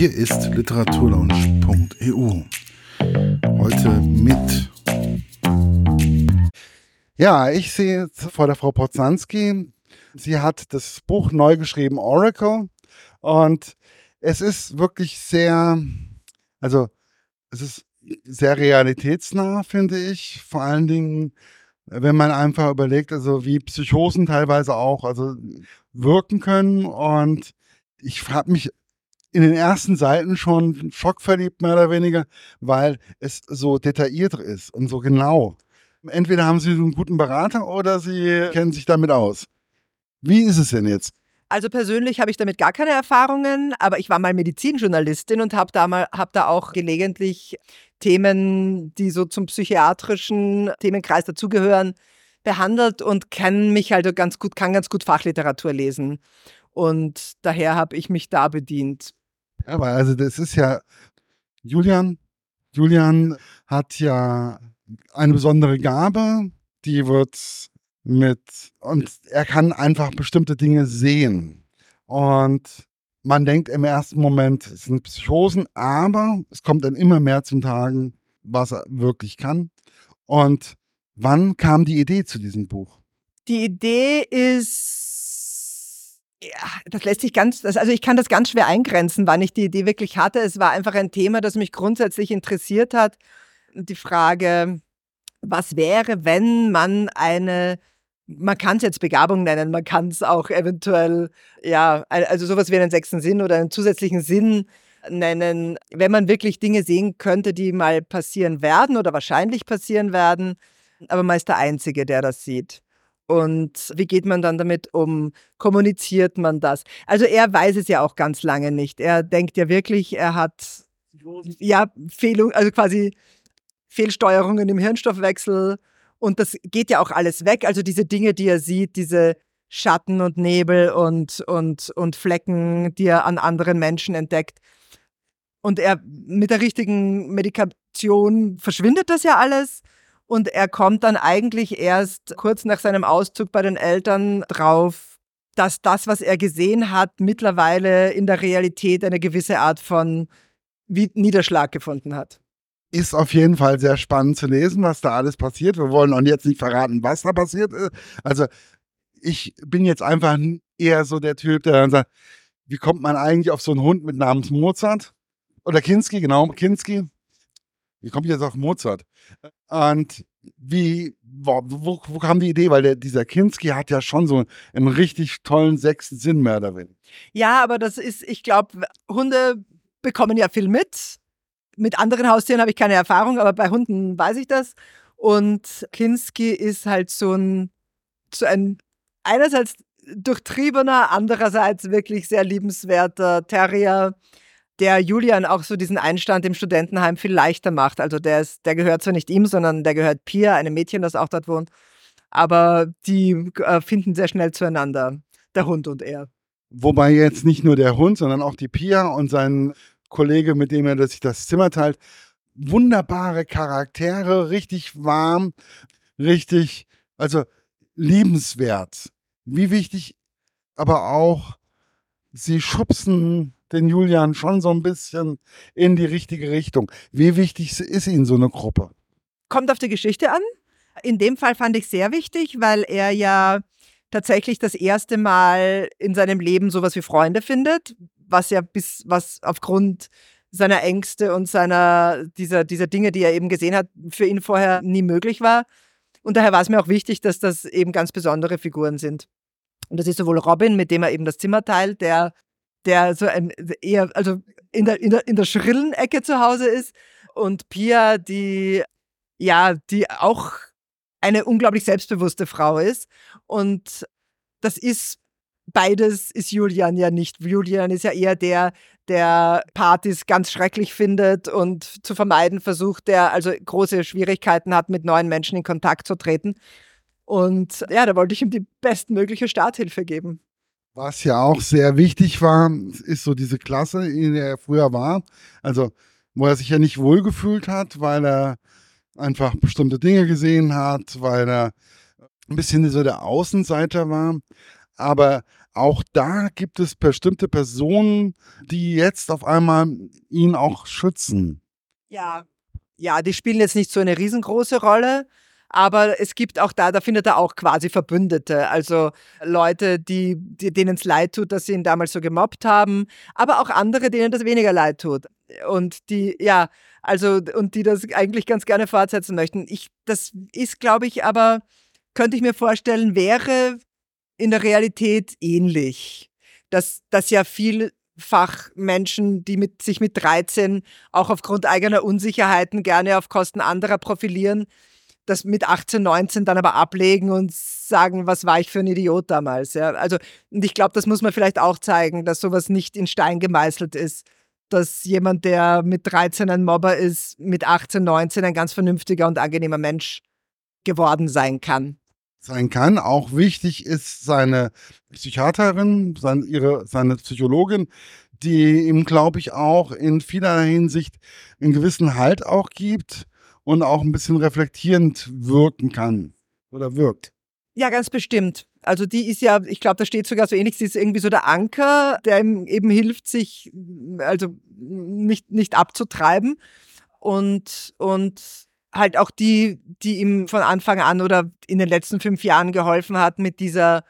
Hier ist literaturlaunch.eu. Heute mit. Ja, ich sehe jetzt vor der Frau Potzanski. Sie hat das Buch neu geschrieben, Oracle. Und es ist wirklich sehr, also es ist sehr realitätsnah, finde ich. Vor allen Dingen, wenn man einfach überlegt, also wie Psychosen teilweise auch, also wirken können. Und ich habe mich in den ersten Seiten schon schockverliebt, mehr oder weniger, weil es so detailliert ist und so genau. Entweder haben Sie einen guten Berater oder Sie kennen sich damit aus. Wie ist es denn jetzt? Also persönlich habe ich damit gar keine Erfahrungen, aber ich war mal Medizinjournalistin und habe da, mal, hab da auch gelegentlich Themen, die so zum psychiatrischen Themenkreis dazugehören, behandelt und kann mich halt ganz gut, kann ganz gut Fachliteratur lesen. Und daher habe ich mich da bedient. Aber also das ist ja Julian. Julian hat ja eine besondere Gabe, die wird mit und er kann einfach bestimmte Dinge sehen. Und man denkt im ersten Moment, es sind Psychosen, aber es kommt dann immer mehr zum Tagen, was er wirklich kann. Und wann kam die Idee zu diesem Buch? Die Idee ist, ja, das lässt sich ganz, also ich kann das ganz schwer eingrenzen, wann ich die Idee wirklich hatte. Es war einfach ein Thema, das mich grundsätzlich interessiert hat. Die Frage, was wäre, wenn man eine man kann es jetzt Begabung nennen, man kann es auch eventuell, ja, also sowas wie einen sechsten Sinn oder einen zusätzlichen Sinn nennen, wenn man wirklich Dinge sehen könnte, die mal passieren werden oder wahrscheinlich passieren werden, aber man ist der Einzige, der das sieht. Und wie geht man dann damit um? Kommuniziert man das? Also er weiß es ja auch ganz lange nicht. Er denkt ja wirklich, er hat ja Fehlung, also quasi Fehlsteuerungen im Hirnstoffwechsel und das geht ja auch alles weg. Also diese Dinge, die er sieht, diese Schatten und Nebel und, und, und Flecken, die er an anderen Menschen entdeckt. Und er mit der richtigen Medikation verschwindet das ja alles. Und er kommt dann eigentlich erst kurz nach seinem Auszug bei den Eltern drauf, dass das, was er gesehen hat, mittlerweile in der Realität eine gewisse Art von Niederschlag gefunden hat ist auf jeden Fall sehr spannend zu lesen, was da alles passiert. Wir wollen auch jetzt nicht verraten, was da passiert ist. Also ich bin jetzt einfach eher so der Typ, der dann sagt, wie kommt man eigentlich auf so einen Hund mit Namens Mozart? Oder Kinski, genau, Kinski. Wie kommt jetzt auf Mozart? Und wie, wo, wo, wo kam die Idee? Weil der, dieser Kinski hat ja schon so einen richtig tollen sechsten Sinn mehr weniger. Ja, aber das ist, ich glaube, Hunde bekommen ja viel mit mit anderen Haustieren habe ich keine Erfahrung, aber bei Hunden weiß ich das. Und Kinski ist halt so ein, so ein einerseits durchtriebener, andererseits wirklich sehr liebenswerter Terrier, der Julian auch so diesen Einstand im Studentenheim viel leichter macht. Also der, ist, der gehört zwar nicht ihm, sondern der gehört Pia, einem Mädchen, das auch dort wohnt. Aber die äh, finden sehr schnell zueinander, der Hund und er. Wobei jetzt nicht nur der Hund, sondern auch die Pia und sein Kollege, mit dem er sich das Zimmer teilt. Wunderbare Charaktere, richtig warm, richtig, also liebenswert. Wie wichtig, aber auch, sie schubsen den Julian schon so ein bisschen in die richtige Richtung. Wie wichtig ist Ihnen so eine Gruppe? Kommt auf die Geschichte an. In dem Fall fand ich sehr wichtig, weil er ja tatsächlich das erste Mal in seinem Leben sowas wie Freunde findet, was ja bis, was aufgrund seiner Ängste und seiner, dieser, dieser Dinge, die er eben gesehen hat, für ihn vorher nie möglich war. Und daher war es mir auch wichtig, dass das eben ganz besondere Figuren sind. Und das ist sowohl Robin, mit dem er eben das Zimmer teilt, der, der so ein eher, also in der, in der, in der schrillen Ecke zu Hause ist, und Pia, die, ja, die auch eine unglaublich selbstbewusste Frau ist. Und das ist beides ist Julian ja nicht. Julian ist ja eher der, der Partys ganz schrecklich findet und zu vermeiden versucht, der also große Schwierigkeiten hat, mit neuen Menschen in Kontakt zu treten. Und ja, da wollte ich ihm die bestmögliche Starthilfe geben. Was ja auch sehr wichtig war, ist so diese Klasse, in der er früher war. Also, wo er sich ja nicht wohlgefühlt hat, weil er einfach bestimmte Dinge gesehen hat, weil er ein bisschen so der Außenseiter war. Aber auch da gibt es bestimmte Personen, die jetzt auf einmal ihn auch schützen. Ja, ja, die spielen jetzt nicht so eine riesengroße Rolle. Aber es gibt auch da, da findet er auch quasi Verbündete. Also Leute, die, die denen es leid tut, dass sie ihn damals so gemobbt haben, aber auch andere, denen das weniger leid tut. Und die, ja, also, und die das eigentlich ganz gerne fortsetzen möchten. Ich, das ist, glaube ich, aber, könnte ich mir vorstellen, wäre in der Realität ähnlich. Dass, dass ja vielfach Menschen, die mit, sich mit 13 auch aufgrund eigener Unsicherheiten gerne auf Kosten anderer profilieren, das mit 18, 19 dann aber ablegen und sagen, was war ich für ein Idiot damals. Ja? Also, und ich glaube, das muss man vielleicht auch zeigen, dass sowas nicht in Stein gemeißelt ist, dass jemand, der mit 13 ein Mobber ist, mit 18, 19 ein ganz vernünftiger und angenehmer Mensch geworden sein kann. Sein kann. Auch wichtig ist seine Psychiaterin, seine, ihre, seine Psychologin, die ihm, glaube ich, auch in vieler Hinsicht einen gewissen Halt auch gibt und auch ein bisschen reflektierend wirken kann oder wirkt. Ja, ganz bestimmt. Also die ist ja, ich glaube, da steht sogar so ähnlich, sie ist irgendwie so der Anker, der ihm eben hilft, sich also nicht, nicht abzutreiben. Und, und halt auch die, die ihm von Anfang an oder in den letzten fünf Jahren geholfen hat, mit dieser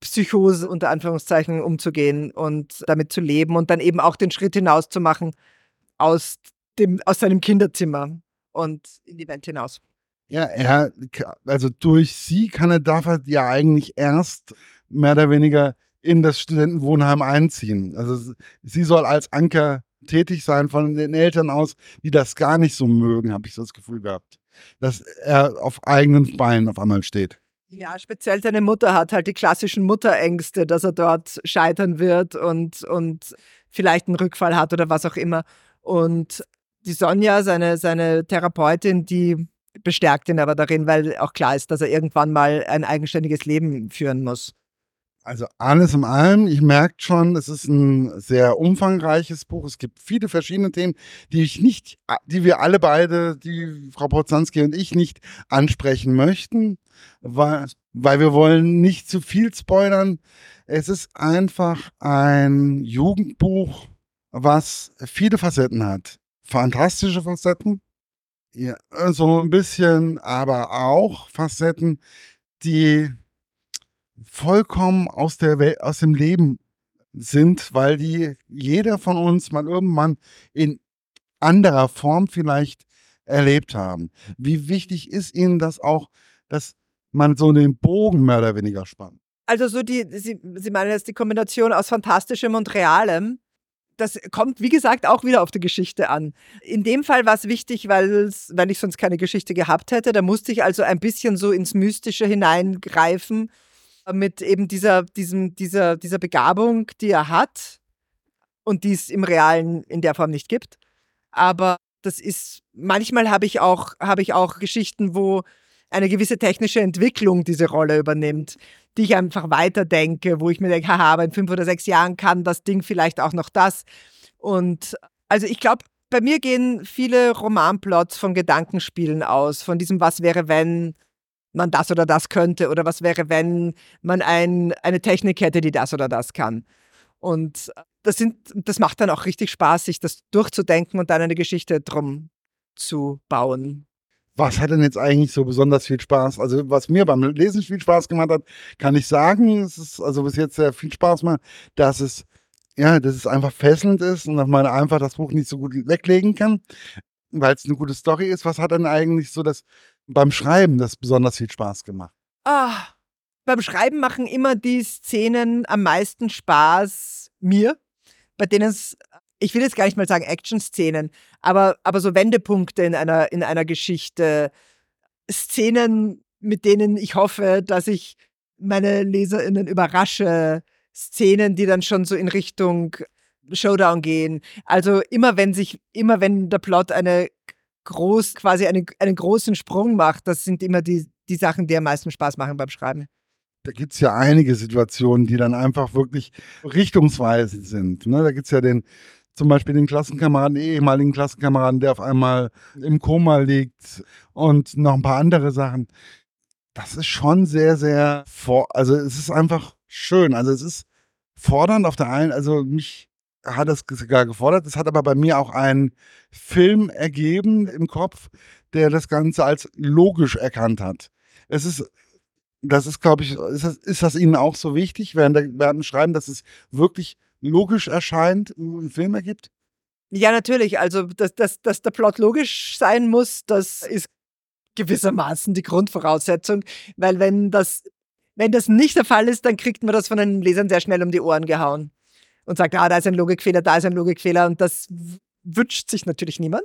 Psychose unter Anführungszeichen umzugehen und damit zu leben und dann eben auch den Schritt hinaus zu machen aus, dem, aus seinem Kinderzimmer und in die Welt hinaus. Ja, er, also durch sie kann er, darf er ja eigentlich erst mehr oder weniger in das Studentenwohnheim einziehen. Also sie soll als Anker tätig sein von den Eltern aus, die das gar nicht so mögen, habe ich so das Gefühl gehabt. Dass er auf eigenen Beinen auf einmal steht. Ja, speziell seine Mutter hat halt die klassischen Mutterängste, dass er dort scheitern wird und, und vielleicht einen Rückfall hat oder was auch immer. Und die Sonja, seine, seine Therapeutin, die bestärkt ihn aber darin, weil auch klar ist, dass er irgendwann mal ein eigenständiges Leben führen muss. Also alles in allem, ich merke schon, es ist ein sehr umfangreiches Buch. Es gibt viele verschiedene Themen, die ich nicht, die wir alle beide, die Frau Potzanski und ich nicht ansprechen möchten, weil, weil wir wollen nicht zu viel spoilern. Es ist einfach ein Jugendbuch, was viele Facetten hat fantastische Facetten, ja, so ein bisschen, aber auch Facetten, die vollkommen aus der Welt, aus dem Leben sind, weil die jeder von uns mal irgendwann in anderer Form vielleicht erlebt haben. Wie wichtig ist Ihnen das auch, dass man so den Bogen mehr oder weniger spannt? Also so die, Sie, Sie meinen jetzt die Kombination aus Fantastischem und Realem das kommt, wie gesagt, auch wieder auf die Geschichte an. In dem Fall war es wichtig, weil ich sonst keine Geschichte gehabt hätte, da musste ich also ein bisschen so ins Mystische hineingreifen mit eben dieser, diesem, dieser, dieser Begabung, die er hat und die es im Realen in der Form nicht gibt. Aber das ist, manchmal habe ich auch, habe ich auch Geschichten, wo eine gewisse technische Entwicklung diese Rolle übernimmt, die ich einfach weiterdenke, wo ich mir denke, haha, aber in fünf oder sechs Jahren kann das Ding vielleicht auch noch das. Und also ich glaube, bei mir gehen viele Romanplots von Gedankenspielen aus, von diesem Was wäre, wenn man das oder das könnte oder was wäre, wenn man ein, eine Technik hätte, die das oder das kann. Und das, sind, das macht dann auch richtig Spaß, sich das durchzudenken und dann eine Geschichte drum zu bauen. Was hat denn jetzt eigentlich so besonders viel Spaß? Also, was mir beim Lesen viel Spaß gemacht hat, kann ich sagen, es ist also bis jetzt sehr viel Spaß macht, dass es, ja, dass es einfach fesselnd ist und dass man einfach das Buch nicht so gut weglegen kann, weil es eine gute Story ist. Was hat denn eigentlich so das beim Schreiben das besonders viel Spaß gemacht? Ah, beim Schreiben machen immer die Szenen am meisten Spaß mir, bei denen es ich will jetzt gar nicht mal sagen Action-Szenen, aber, aber so Wendepunkte in einer, in einer Geschichte, Szenen, mit denen ich hoffe, dass ich meine LeserInnen überrasche, Szenen, die dann schon so in Richtung Showdown gehen. Also immer wenn sich, immer wenn der Plot eine groß, quasi eine, einen großen Sprung macht, das sind immer die, die Sachen, die am meisten Spaß machen beim Schreiben da gibt es ja einige Situationen, die dann einfach wirklich richtungsweisend sind. Ne? Da gibt es ja den zum Beispiel den Klassenkameraden, den ehemaligen Klassenkameraden, der auf einmal im Koma liegt und noch ein paar andere Sachen. Das ist schon sehr, sehr vor, also es ist einfach schön. Also es ist fordernd auf der einen, also mich hat das sogar gefordert. Es hat aber bei mir auch einen Film ergeben im Kopf, der das Ganze als logisch erkannt hat. Es ist, das ist, glaube ich, ist das, ist das Ihnen auch so wichtig, während, der, während dem Schreiben, dass es wirklich logisch erscheint, einen Film ergibt? Ja, natürlich. Also, dass, dass, dass der Plot logisch sein muss, das ist gewissermaßen die Grundvoraussetzung, weil wenn das, wenn das nicht der Fall ist, dann kriegt man das von den Lesern sehr schnell um die Ohren gehauen und sagt, ah, da ist ein Logikfehler, da ist ein Logikfehler und das wünscht sich natürlich niemand.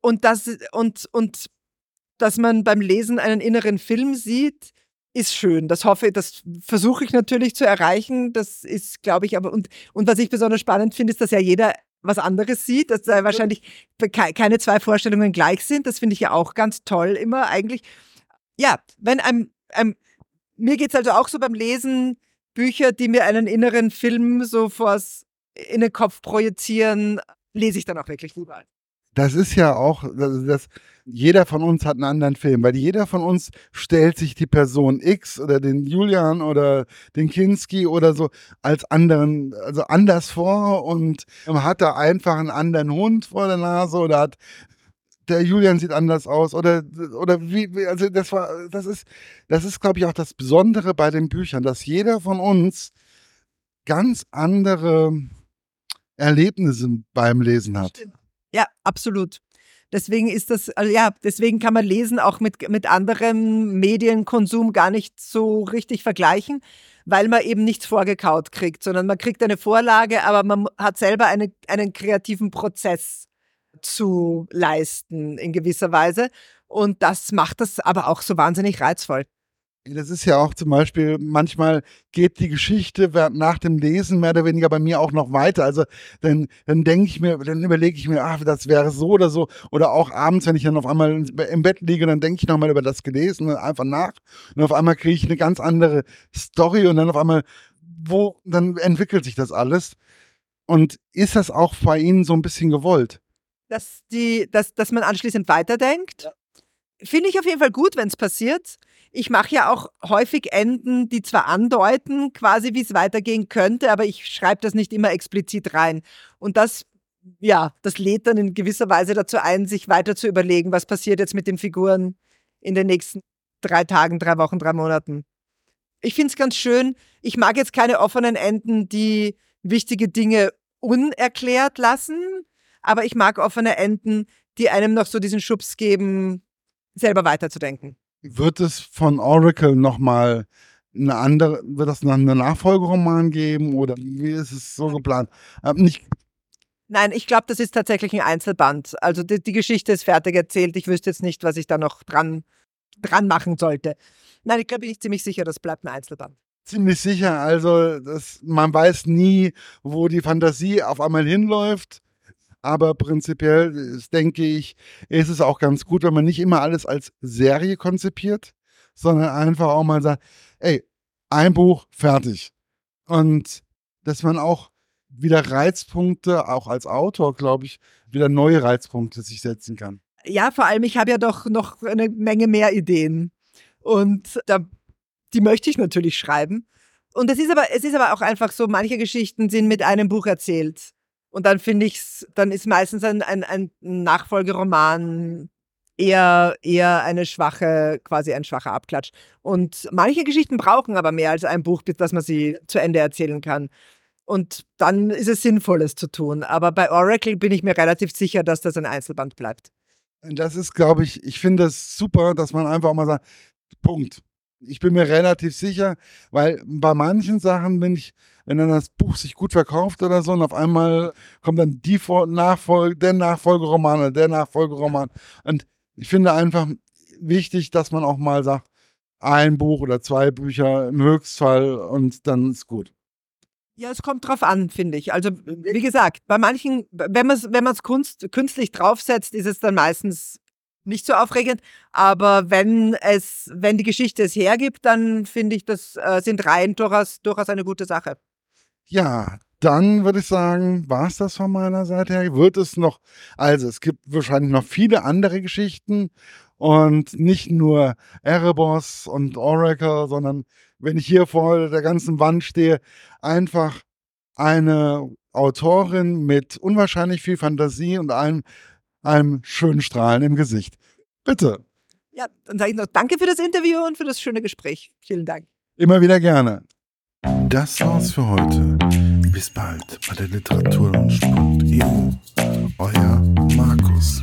Und das und und dass man beim Lesen einen inneren Film sieht, ist schön. Das hoffe, das versuche ich natürlich zu erreichen. Das ist, glaube ich, aber und und was ich besonders spannend finde, ist, dass ja jeder was anderes sieht, dass da wahrscheinlich keine zwei Vorstellungen gleich sind. Das finde ich ja auch ganz toll immer eigentlich. Ja, wenn einem, einem mir geht es also auch so beim Lesen, Bücher, die mir einen inneren Film so vors in den Kopf projizieren, lese ich dann auch wirklich lieber. Das ist ja auch, das, das, jeder von uns hat einen anderen Film, weil jeder von uns stellt sich die Person X oder den Julian oder den Kinski oder so als anderen, also anders vor und hat da einfach einen anderen Hund vor der Nase oder hat der Julian sieht anders aus oder oder wie also das war das ist das ist glaube ich auch das Besondere bei den Büchern, dass jeder von uns ganz andere Erlebnisse beim Lesen hat. Ja, absolut. Deswegen ist das, also ja, deswegen kann man Lesen auch mit, mit anderem Medienkonsum gar nicht so richtig vergleichen, weil man eben nichts vorgekaut kriegt, sondern man kriegt eine Vorlage, aber man hat selber eine, einen kreativen Prozess zu leisten in gewisser Weise. Und das macht das aber auch so wahnsinnig reizvoll. Das ist ja auch zum Beispiel, manchmal geht die Geschichte nach dem Lesen mehr oder weniger bei mir auch noch weiter. Also dann, dann denke ich mir, dann überlege ich mir, ach, das wäre so oder so. Oder auch abends, wenn ich dann auf einmal im Bett liege, dann denke ich nochmal über das Gelesene einfach nach. Und auf einmal kriege ich eine ganz andere Story und dann auf einmal, wo, dann entwickelt sich das alles. Und ist das auch bei Ihnen so ein bisschen gewollt? Dass, die, dass, dass man anschließend weiterdenkt? Ja. Finde ich auf jeden Fall gut, wenn es passiert ich mache ja auch häufig Enden, die zwar andeuten, quasi wie es weitergehen könnte, aber ich schreibe das nicht immer explizit rein. Und das, ja, das lädt dann in gewisser Weise dazu ein, sich weiter zu überlegen, was passiert jetzt mit den Figuren in den nächsten drei Tagen, drei Wochen, drei Monaten. Ich finde es ganz schön. Ich mag jetzt keine offenen Enden, die wichtige Dinge unerklärt lassen, aber ich mag offene Enden, die einem noch so diesen Schubs geben, selber weiterzudenken. Wird es von Oracle nochmal eine andere, wird das einen Nachfolgeroman geben oder wie ist es so geplant? Ähm, nicht Nein, ich glaube, das ist tatsächlich ein Einzelband. Also die, die, Geschichte ist fertig erzählt. Ich wüsste jetzt nicht, was ich da noch dran, dran machen sollte. Nein, ich glaube, bin ich ziemlich sicher, das bleibt ein Einzelband. Ziemlich sicher. Also das, man weiß nie, wo die Fantasie auf einmal hinläuft. Aber prinzipiell denke ich, ist es auch ganz gut, wenn man nicht immer alles als Serie konzipiert, sondern einfach auch mal sagt, ey, ein Buch, fertig. Und dass man auch wieder Reizpunkte, auch als Autor, glaube ich, wieder neue Reizpunkte sich setzen kann. Ja, vor allem, ich habe ja doch noch eine Menge mehr Ideen. Und da, die möchte ich natürlich schreiben. Und es ist aber, es ist aber auch einfach so, manche Geschichten sind mit einem Buch erzählt. Und dann finde ich dann ist meistens ein, ein, ein Nachfolgeroman eher, eher eine schwache, quasi ein schwacher Abklatsch. Und manche Geschichten brauchen aber mehr als ein Buch, bis dass man sie zu Ende erzählen kann. Und dann ist es sinnvoll, es zu tun. Aber bei Oracle bin ich mir relativ sicher, dass das ein Einzelband bleibt. Das ist, glaube ich, ich finde es super, dass man einfach mal sagt, Punkt. Ich bin mir relativ sicher, weil bei manchen Sachen bin ich, wenn dann das Buch sich gut verkauft oder so und auf einmal kommt dann die Nachfolge, der Nachfolgeroman oder der Nachfolgeroman. Und ich finde einfach wichtig, dass man auch mal sagt, ein Buch oder zwei Bücher im Höchstfall und dann ist gut. Ja, es kommt drauf an, finde ich. Also, wie gesagt, bei manchen, wenn man es wenn künstlich draufsetzt, ist es dann meistens nicht so aufregend. Aber wenn es, wenn die Geschichte es hergibt, dann finde ich, das äh, sind Reihen durchaus, durchaus eine gute Sache. Ja, dann würde ich sagen, war es das von meiner Seite her. Wird es noch, also es gibt wahrscheinlich noch viele andere Geschichten und nicht nur Erebos und Oracle, sondern wenn ich hier vor der ganzen Wand stehe, einfach eine Autorin mit unwahrscheinlich viel Fantasie und einem, einem schönen Strahlen im Gesicht. Bitte. Ja, dann sage ich noch Danke für das Interview und für das schöne Gespräch. Vielen Dank. Immer wieder gerne. Das war's für heute. Bis bald bei der Literaturlaunch.eu. Euer Markus.